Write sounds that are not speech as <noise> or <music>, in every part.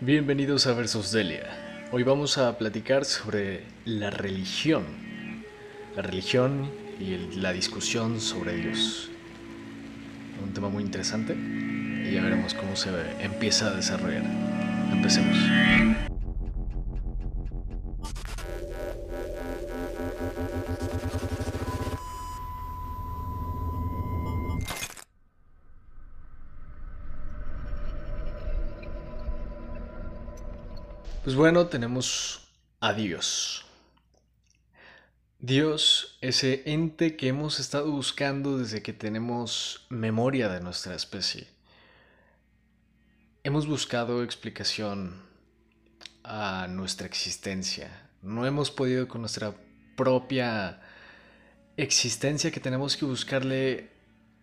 Bienvenidos a Versus Delia. Hoy vamos a platicar sobre la religión. La religión y la discusión sobre Dios. Un tema muy interesante y ya veremos cómo se empieza a desarrollar. Empecemos. Bueno, tenemos a Dios. Dios, ese ente que hemos estado buscando desde que tenemos memoria de nuestra especie. Hemos buscado explicación a nuestra existencia. No hemos podido con nuestra propia existencia que tenemos que buscarle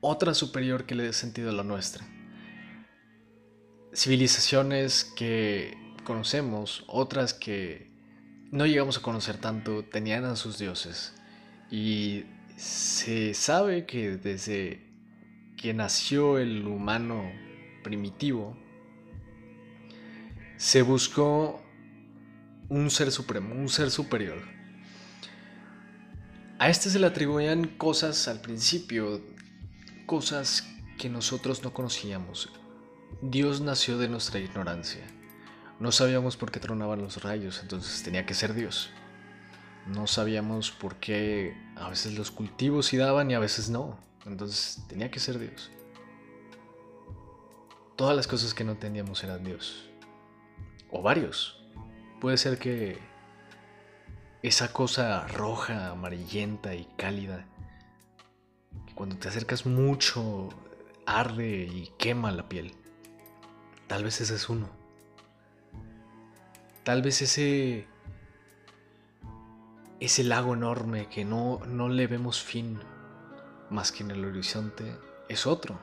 otra superior que le dé sentido a la nuestra. Civilizaciones que conocemos, otras que no llegamos a conocer tanto, tenían a sus dioses. Y se sabe que desde que nació el humano primitivo, se buscó un ser supremo, un ser superior. A este se le atribuían cosas al principio, cosas que nosotros no conocíamos. Dios nació de nuestra ignorancia. No sabíamos por qué tronaban los rayos, entonces tenía que ser Dios. No sabíamos por qué a veces los cultivos sí daban y a veces no, entonces tenía que ser Dios. Todas las cosas que no entendíamos eran Dios. O varios. Puede ser que esa cosa roja, amarillenta y cálida, que cuando te acercas mucho arde y quema la piel. Tal vez ese es uno. Tal vez ese ese lago enorme que no, no le vemos fin más que en el horizonte es otro.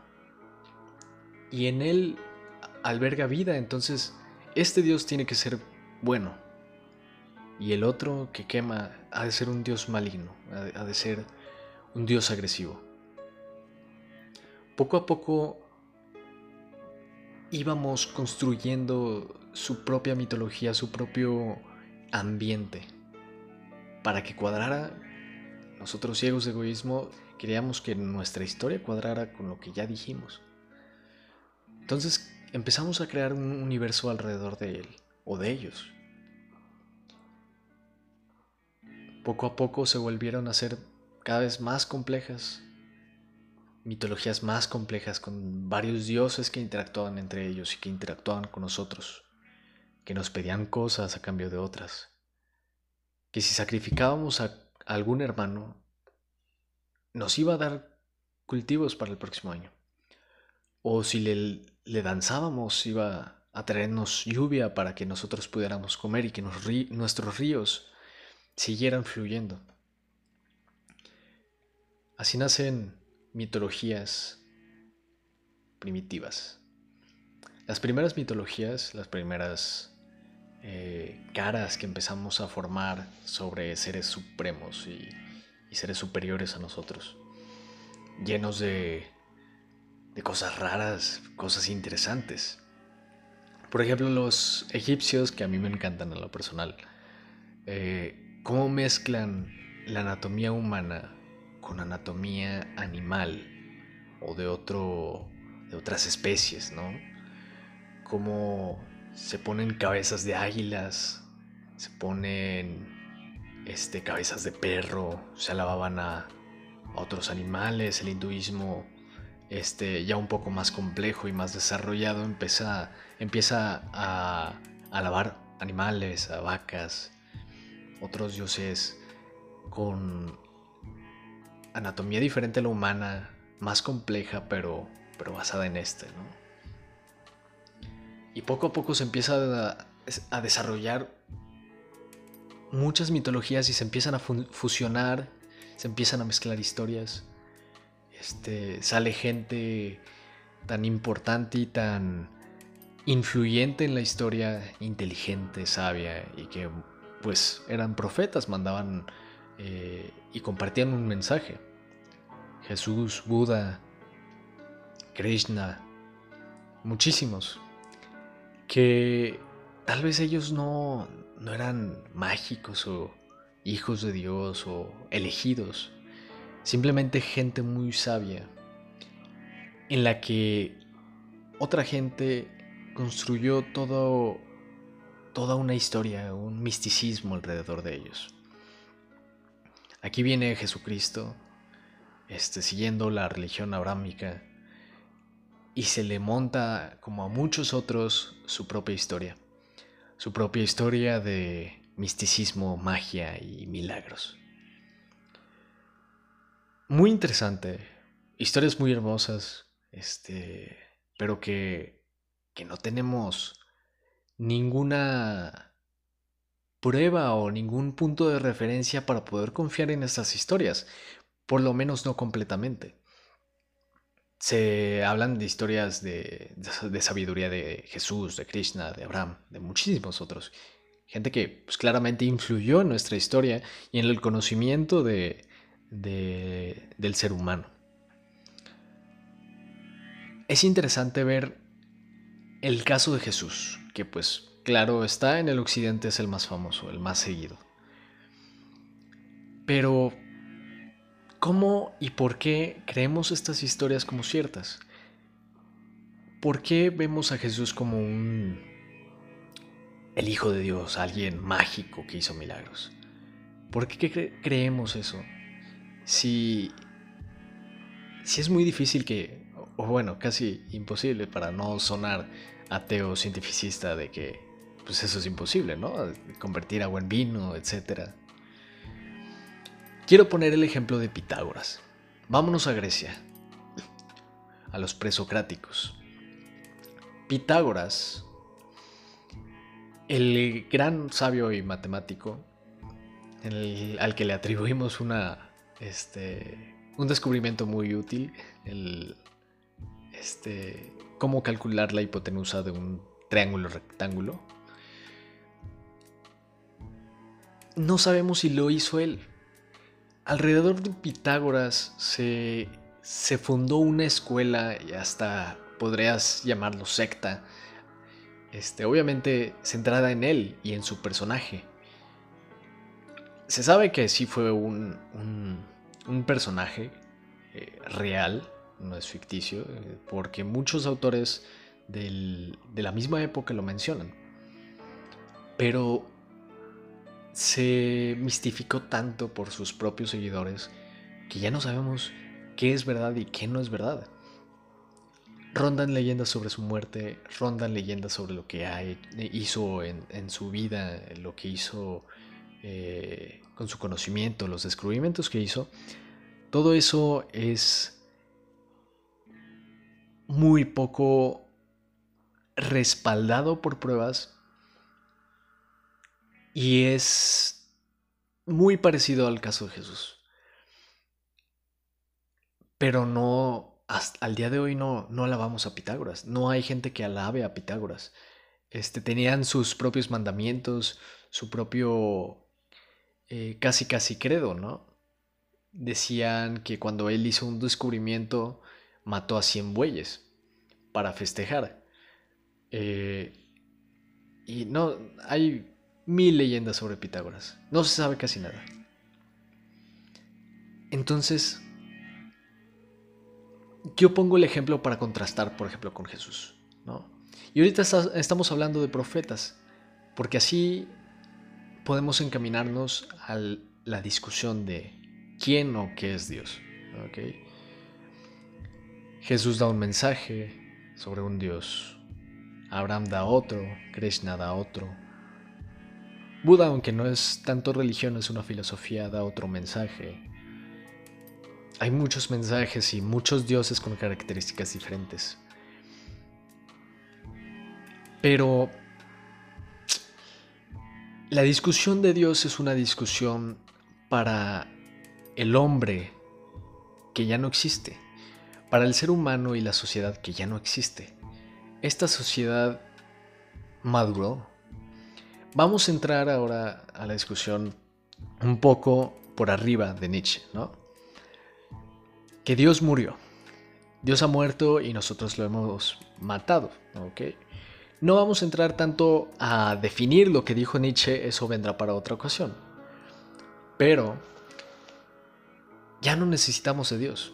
Y en él alberga vida, entonces este Dios tiene que ser bueno. Y el otro que quema ha de ser un Dios maligno, ha de ser un Dios agresivo. Poco a poco íbamos construyendo su propia mitología, su propio ambiente. Para que cuadrara, nosotros ciegos de egoísmo queríamos que nuestra historia cuadrara con lo que ya dijimos. Entonces empezamos a crear un universo alrededor de él o de ellos. Poco a poco se volvieron a ser cada vez más complejas, mitologías más complejas con varios dioses que interactuaban entre ellos y que interactuaban con nosotros que nos pedían cosas a cambio de otras, que si sacrificábamos a algún hermano, nos iba a dar cultivos para el próximo año, o si le, danzábamos, iba a traernos lluvia para que nosotros pudiéramos comer y que nuestros ríos siguieran fluyendo. Así nacen mitologías primitivas. Las primeras mitologías, las primeras eh, caras que empezamos a formar sobre seres supremos y, seres superiores a nosotros, llenos de, cosas raras, cosas interesantes. Por ejemplo, los egipcios, que a mí me encantan en lo personal, eh, cómo mezclan la anatomía humana con anatomía animal o de otro de otras especies, ¿no? Cómo se ponen cabezas de águilas, se ponen este, cabezas de perro, se alababan a, otros animales, el hinduismo este, ya un poco más complejo y más desarrollado empieza, empieza a, a alabar animales, a vacas, otros dioses con anatomía diferente a la humana, más compleja pero, pero basada en este, ¿no? Y poco a poco se empieza a, desarrollar muchas mitologías y se empiezan a fusionar, se empiezan a mezclar historias. Este, sale gente tan importante y tan influyente en la historia, inteligente, sabia y que pues eran profetas, mandaban eh, y compartían un mensaje. Jesús, Buda, Krishna, muchísimos que tal vez ellos no, no eran mágicos o hijos de Dios o elegidos, simplemente gente muy sabia, en la que otra gente construyó todo, toda una historia, un misticismo alrededor de ellos. Aquí viene Jesucristo, este, siguiendo la religión abrámica, y se le monta, como a muchos otros, su propia historia. Su propia historia de misticismo, magia y milagros. Muy interesante, historias muy hermosas, este, pero que, que no tenemos ninguna prueba o ningún punto de referencia para poder confiar en estas historias, por lo menos no completamente. Se hablan de historias de, de, sabiduría de Jesús, de Krishna, de Abraham, de muchísimos otros. Gente que pues, claramente influyó en nuestra historia y en el conocimiento de, del ser humano. Es interesante ver el caso de Jesús, que pues claro está en el occidente es el más famoso, el más seguido. Pero, ¿cómo y por qué creemos estas historias como ciertas? ¿Por qué vemos a Jesús como un el Hijo de Dios, alguien mágico que hizo milagros? ¿Por qué creemos eso? Si, si es muy difícil que o bueno, casi imposible para no sonar ateo cientificista de que pues eso es imposible, ¿no? Convertir agua en vino, etc. Quiero poner el ejemplo de Pitágoras. Vámonos a Grecia, a los presocráticos. Pitágoras, el gran sabio y matemático, al que le atribuimos este, un descubrimiento muy útil, el este, cómo calcular la hipotenusa de un triángulo rectángulo. No sabemos si lo hizo él. Alrededor de Pitágoras se, se fundó una escuela y hasta podrías llamarlo secta. Este, obviamente centrada en él y en su personaje. Se sabe que sí fue un, un, personaje eh, real, no es ficticio, eh, porque muchos autores de la misma época lo mencionan. Pero se mistificó tanto por sus propios seguidores que ya no sabemos qué es verdad y qué no es verdad. Rondan leyendas sobre su muerte, rondan leyendas sobre lo que hizo en, su vida, lo que hizo eh, con su conocimiento, los descubrimientos que hizo. Todo eso es muy poco respaldado por pruebas y es muy parecido al caso de Jesús. Pero no, al día de hoy no, no alabamos a Pitágoras. No hay gente que alabe a Pitágoras. Este, tenían sus propios mandamientos, su propio eh, casi casi credo, ¿no? Decían que cuando él hizo un descubrimiento, mató a 100 bueyes para festejar. Eh, y no, hay mil leyendas sobre Pitágoras. No se sabe casi nada. Entonces, yo pongo el ejemplo para contrastar, por ejemplo, con Jesús. ¿no? Y ahorita estamos hablando de profetas, porque así podemos encaminarnos a la discusión de quién o qué es Dios. ¿okay? Jesús da un mensaje sobre un Dios. Abraham da otro, Krishna da otro. Buda, aunque no es tanto religión, es una filosofía, da otro mensaje. Hay muchos mensajes y muchos dioses con características diferentes. Pero la discusión de Dios es una discusión para el hombre que ya no existe para el ser humano y la sociedad que ya no existe. Esta sociedad maduró. Vamos a entrar ahora a la discusión un poco por arriba de Nietzsche, ¿no? Que Dios murió. Dios ha muerto y nosotros lo hemos matado, ¿ok? No vamos a entrar tanto a definir lo que dijo Nietzsche, eso vendrá para otra ocasión. Pero ya no necesitamos de Dios.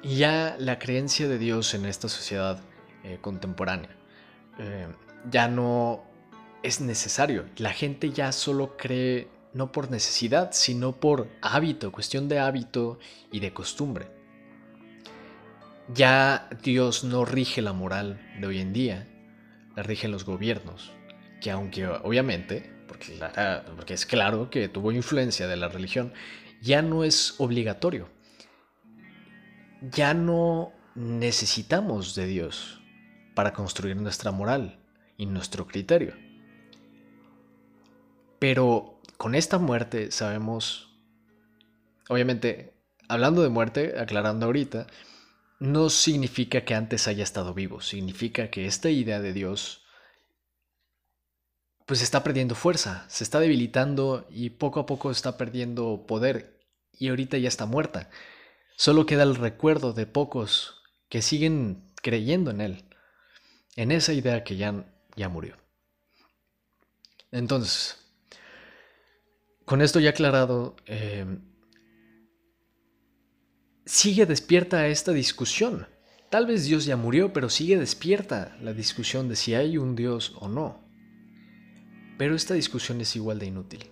Y ya la creencia de Dios en esta sociedad eh, contemporánea eh, ya no es necesario. La gente ya solo cree no por necesidad, sino por hábito, cuestión de hábito y de costumbre. Ya Dios no rige la moral de hoy en día, la rigen los gobiernos, que aunque obviamente, porque, porque es claro que tuvo influencia de la religión, ya no es obligatorio. Ya no necesitamos de Dios para construir nuestra moral y nuestro criterio. Pero con esta muerte sabemos, obviamente, hablando de muerte, aclarando ahorita, no significa que antes haya estado vivo, significa que esta idea de Dios pues está perdiendo fuerza, se está debilitando y poco a poco está perdiendo poder y ahorita ya está muerta. Solo queda el recuerdo de pocos que siguen creyendo en él, en esa idea que ya, ya murió. Entonces, con esto ya aclarado, eh, sigue despierta esta discusión. Tal vez Dios ya murió, pero sigue despierta la discusión de si hay un Dios o no. Pero esta discusión es igual de inútil.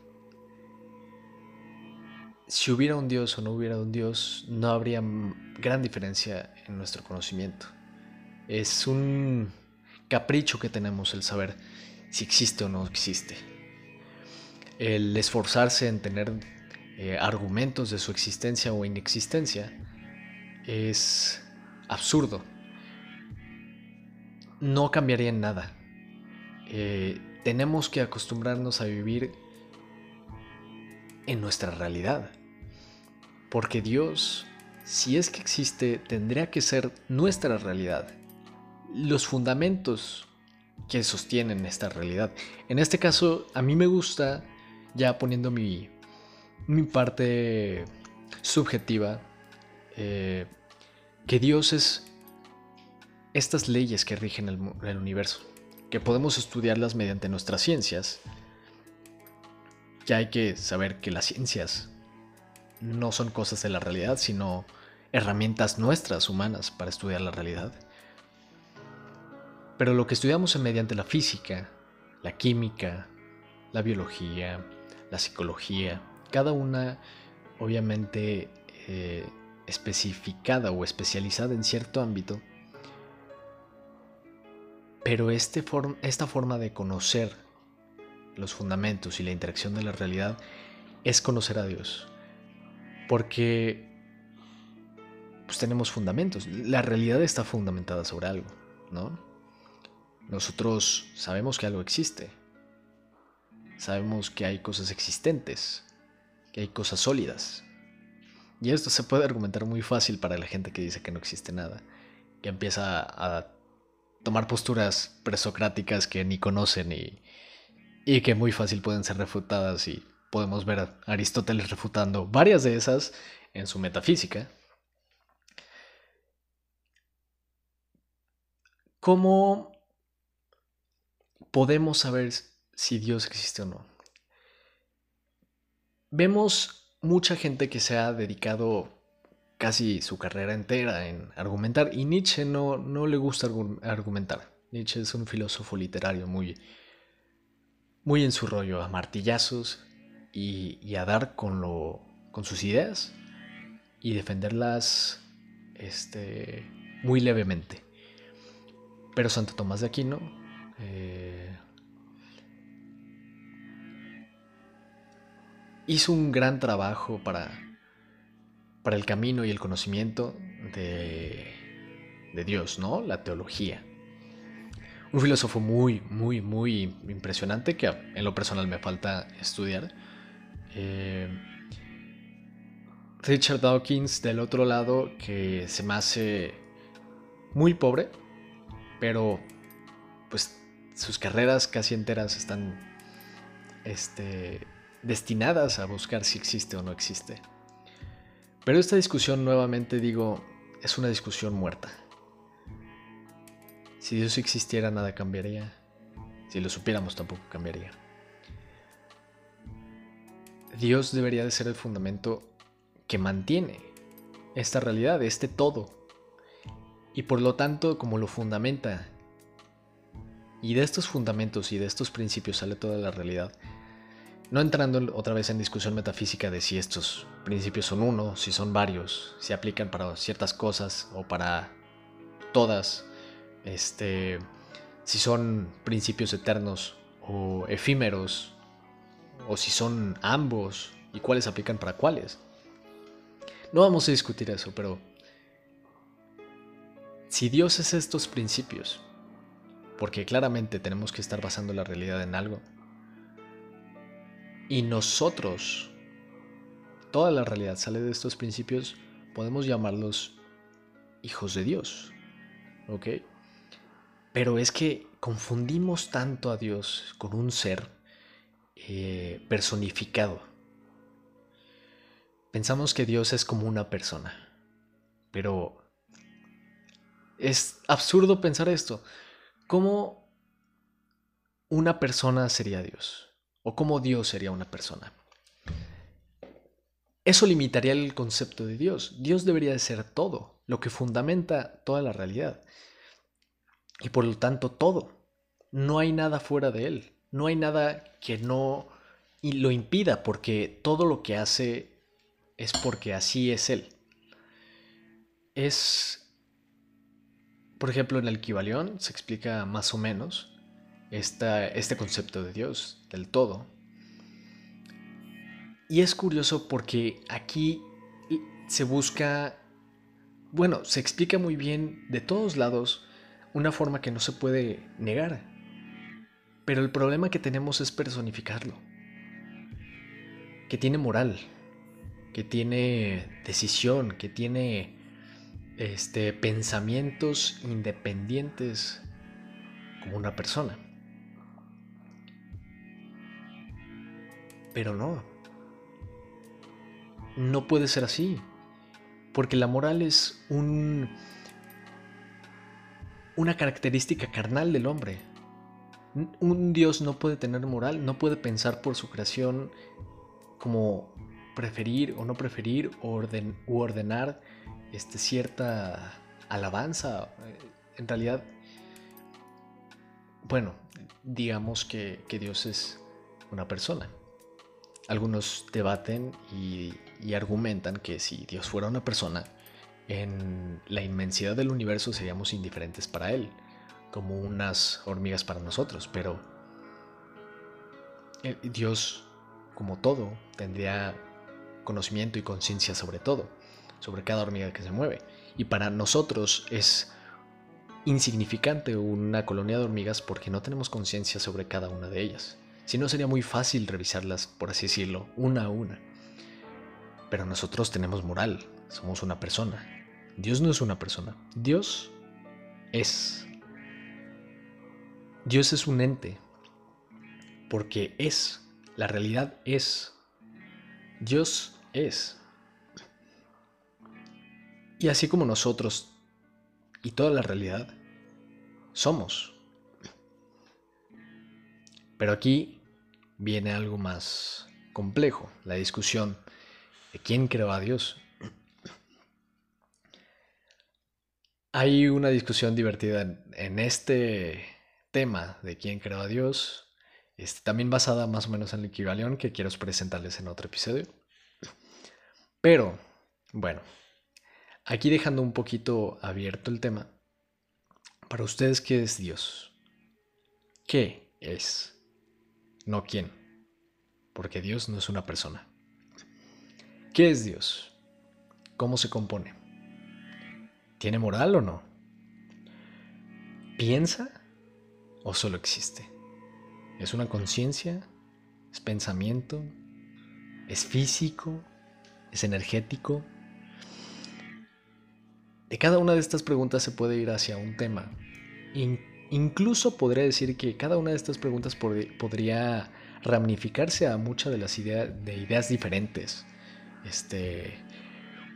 Si hubiera un Dios o no hubiera un Dios, no habría gran diferencia en nuestro conocimiento. Es un capricho que tenemos el saber si existe o no existe. El esforzarse en tener eh, argumentos de su existencia o inexistencia es absurdo. No cambiaría en nada. Eh, tenemos que acostumbrarnos a vivir en nuestra realidad. Porque Dios, si es que existe, tendría que ser nuestra realidad. Los fundamentos que sostienen esta realidad. En este caso, a mí me gusta, ya poniendo mi mi parte subjetiva, eh, que Dios es estas leyes que rigen el, universo, que podemos estudiarlas mediante nuestras ciencias. Ya hay que saber que las ciencias no son cosas de la realidad, sino herramientas nuestras humanas para estudiar la realidad. Pero lo que estudiamos es mediante la física, la química, la biología, la psicología, cada una obviamente eh, especificada o especializada en cierto ámbito, pero este esta forma de conocer los fundamentos y la interacción de la realidad es conocer a Dios, porque pues tenemos fundamentos, la realidad está fundamentada sobre algo, ¿no? Nosotros sabemos que algo existe, sabemos que hay cosas existentes, que hay cosas sólidas. Y esto se puede argumentar muy fácil para la gente que dice que no existe nada, que empieza a tomar posturas presocráticas que ni conocen y, que muy fácil pueden ser refutadas y podemos ver a Aristóteles refutando varias de esas en su metafísica. ¿Cómo podemos saber si Dios existe o no? Vemos mucha gente que se ha dedicado casi su carrera entera en argumentar y Nietzsche no, no le gusta argumentar. Nietzsche es un filósofo literario muy, muy en su rollo, a martillazos y, a dar con, lo, con sus ideas y defenderlas este, muy levemente. Pero Santo Tomás de Aquino eh, hizo un gran trabajo para, para el camino y el conocimiento de, de Dios, ¿no? La teología. Un filósofo muy, muy, muy impresionante que en lo personal me falta estudiar. Eh, Richard Dawkins, del otro lado, que se me hace muy pobre, pero pues sus carreras casi enteras están este, destinadas a buscar si existe o no existe. Pero esta discusión, nuevamente digo, es una discusión muerta. Si Dios existiera, nada cambiaría. Si lo supiéramos tampoco cambiaría. Dios debería de ser el fundamento que mantiene esta realidad, este todo. Y por lo tanto, como lo fundamenta, y de estos fundamentos y de estos principios sale toda la realidad, no entrando otra vez en discusión metafísica de si estos principios son uno, si son varios, si aplican para ciertas cosas o para todas, este, si son principios eternos o efímeros, o si son ambos y cuáles aplican para cuáles. No vamos a discutir eso, pero si Dios es estos principios, porque claramente tenemos que estar basando la realidad en algo, y nosotros, toda la realidad sale de estos principios, podemos llamarlos hijos de Dios, ¿ok? Pero es que confundimos tanto a Dios con un ser eh, personificado Pensamos que Dios es como una persona, pero es absurdo pensar esto. ¿Cómo una persona sería Dios? ¿O cómo Dios sería una persona? Eso limitaría el concepto de Dios. Dios debería de ser todo, lo que fundamenta toda la realidad. Y por lo tanto todo. No hay nada fuera de Él. No hay nada que no lo impida, porque todo lo que hace es porque así es Él. Es, por ejemplo, en el Kibalión se explica más o menos este concepto de Dios, del todo. Y es curioso porque aquí se busca, bueno, se explica muy bien de todos lados una forma que no se puede negar. Pero el problema que tenemos es personificarlo, que tiene moral, que tiene decisión, que tiene este, pensamientos independientes como una persona. Pero no. No puede ser así. Porque la moral es un, una característica carnal del hombre. Un Dios no puede tener moral, no puede pensar por su creación como preferir o no preferir orden, u ordenar este, cierta alabanza. En realidad, bueno, digamos que, Dios es una persona. Algunos debaten y, argumentan que si Dios fuera una persona, en la inmensidad del universo seríamos indiferentes para Él, como unas hormigas para nosotros, pero Dios, como todo, tendría conocimiento y conciencia sobre todo, sobre cada hormiga que se mueve. Y para nosotros es insignificante una colonia de hormigas porque no tenemos conciencia sobre cada una de ellas. Si no sería muy fácil revisarlas, por así decirlo, una a una. Pero nosotros tenemos moral, somos una persona. Dios no es una persona, Dios es. Dios es un ente, porque es, la realidad es. Dios es. Y así como nosotros y toda la realidad, somos. Pero aquí viene algo más complejo, la discusión de quién creó a Dios. Hay una discusión divertida en este tema de quién creó a Dios, este, también basada más o menos en el equivalión que quiero presentarles en otro episodio. Pero, bueno, aquí dejando un poquito abierto el tema, para ustedes, ¿qué es Dios? ¿Qué es? No quién, porque Dios no es una persona. ¿Qué es Dios? ¿Cómo se compone? ¿Tiene moral o no? ¿Piensa o solo existe? ¿Es una conciencia? ¿Es pensamiento? ¿Es físico? es energético. De cada una de estas preguntas se puede ir hacia un tema. Incluso podría decir que cada una de estas preguntas podría ramificarse a muchas de las ideas, de ideas diferentes. Este,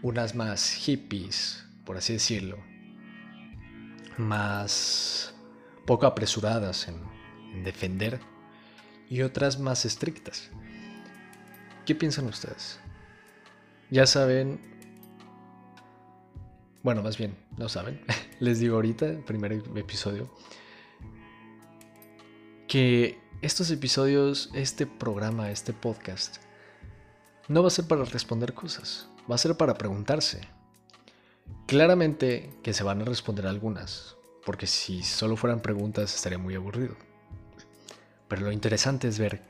unas más hippies, por así decirlo. Más poco apresuradas en, en defender y otras más estrictas. ¿Qué piensan ustedes? Ya saben, bueno, más bien, no saben, <laughs> les digo ahorita, primer episodio, que estos episodios, este programa, este podcast, no va a ser para responder cosas, va a ser para preguntarse. Claramente que se van a responder algunas, porque si solo fueran preguntas estaría muy aburrido. Pero lo interesante es ver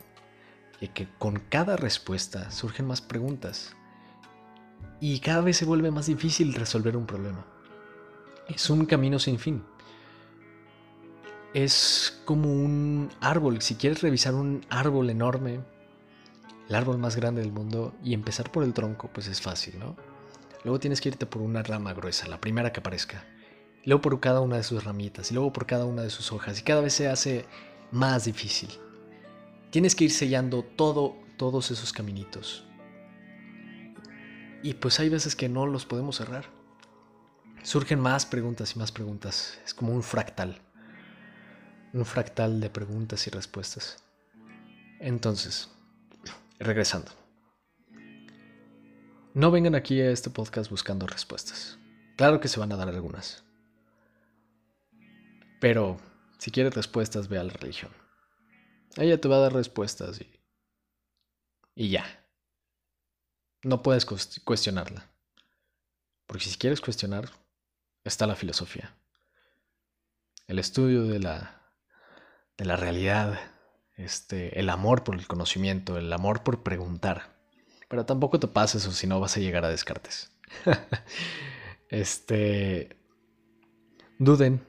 que con cada respuesta surgen más preguntas y cada vez se vuelve más difícil resolver un problema. Es un camino sin fin. Es como un árbol. Si quieres revisar un árbol enorme, el árbol más grande del mundo, y empezar por el tronco, pues es fácil, ¿no? Luego tienes que irte por una rama gruesa, la primera que aparezca. Luego por cada una de sus ramitas, y luego por cada una de sus hojas. Y cada vez se hace más difícil. Tienes que ir sellando todo, todos esos caminitos. Y pues hay veces que no los podemos cerrar. Surgen más preguntas y más preguntas. Es como un fractal. Un fractal de preguntas y respuestas. Entonces, regresando. No vengan aquí a este podcast buscando respuestas. Claro que se van a dar algunas. Pero si quieres respuestas, ve a la religión. Ella te va a dar respuestas y, y ya. No puedes cuestionarla. Porque si quieres cuestionar, está la filosofía. El estudio de la, de la realidad, este, el amor por el conocimiento, el amor por preguntar. Pero tampoco te pases o si no vas a llegar a Descartes. <laughs> este. Duden,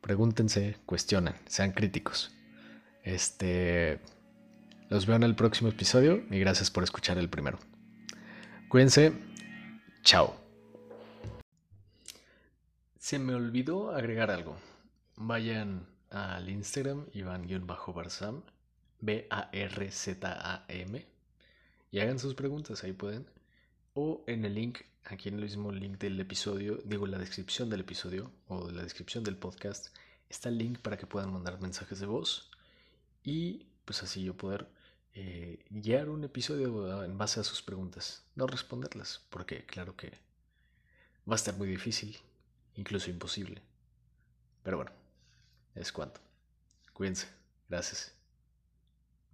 pregúntense, cuestionen, sean críticos. Este. Los veo en el próximo episodio y gracias por escuchar el primero. Cuídense. Chao. Se me olvidó agregar algo. Vayan al Instagram Iván-Barzam, B-A-R-Z-A-M, y hagan sus preguntas, ahí pueden. O en el link, aquí en el mismo link del episodio, digo la descripción del episodio o la descripción del podcast, está el link para que puedan mandar mensajes de voz y pues así yo poder eh, guiar un episodio en base a sus preguntas, no responderlas, porque claro que va a estar muy difícil, incluso imposible. Pero bueno, es cuanto. Cuídense. Gracias.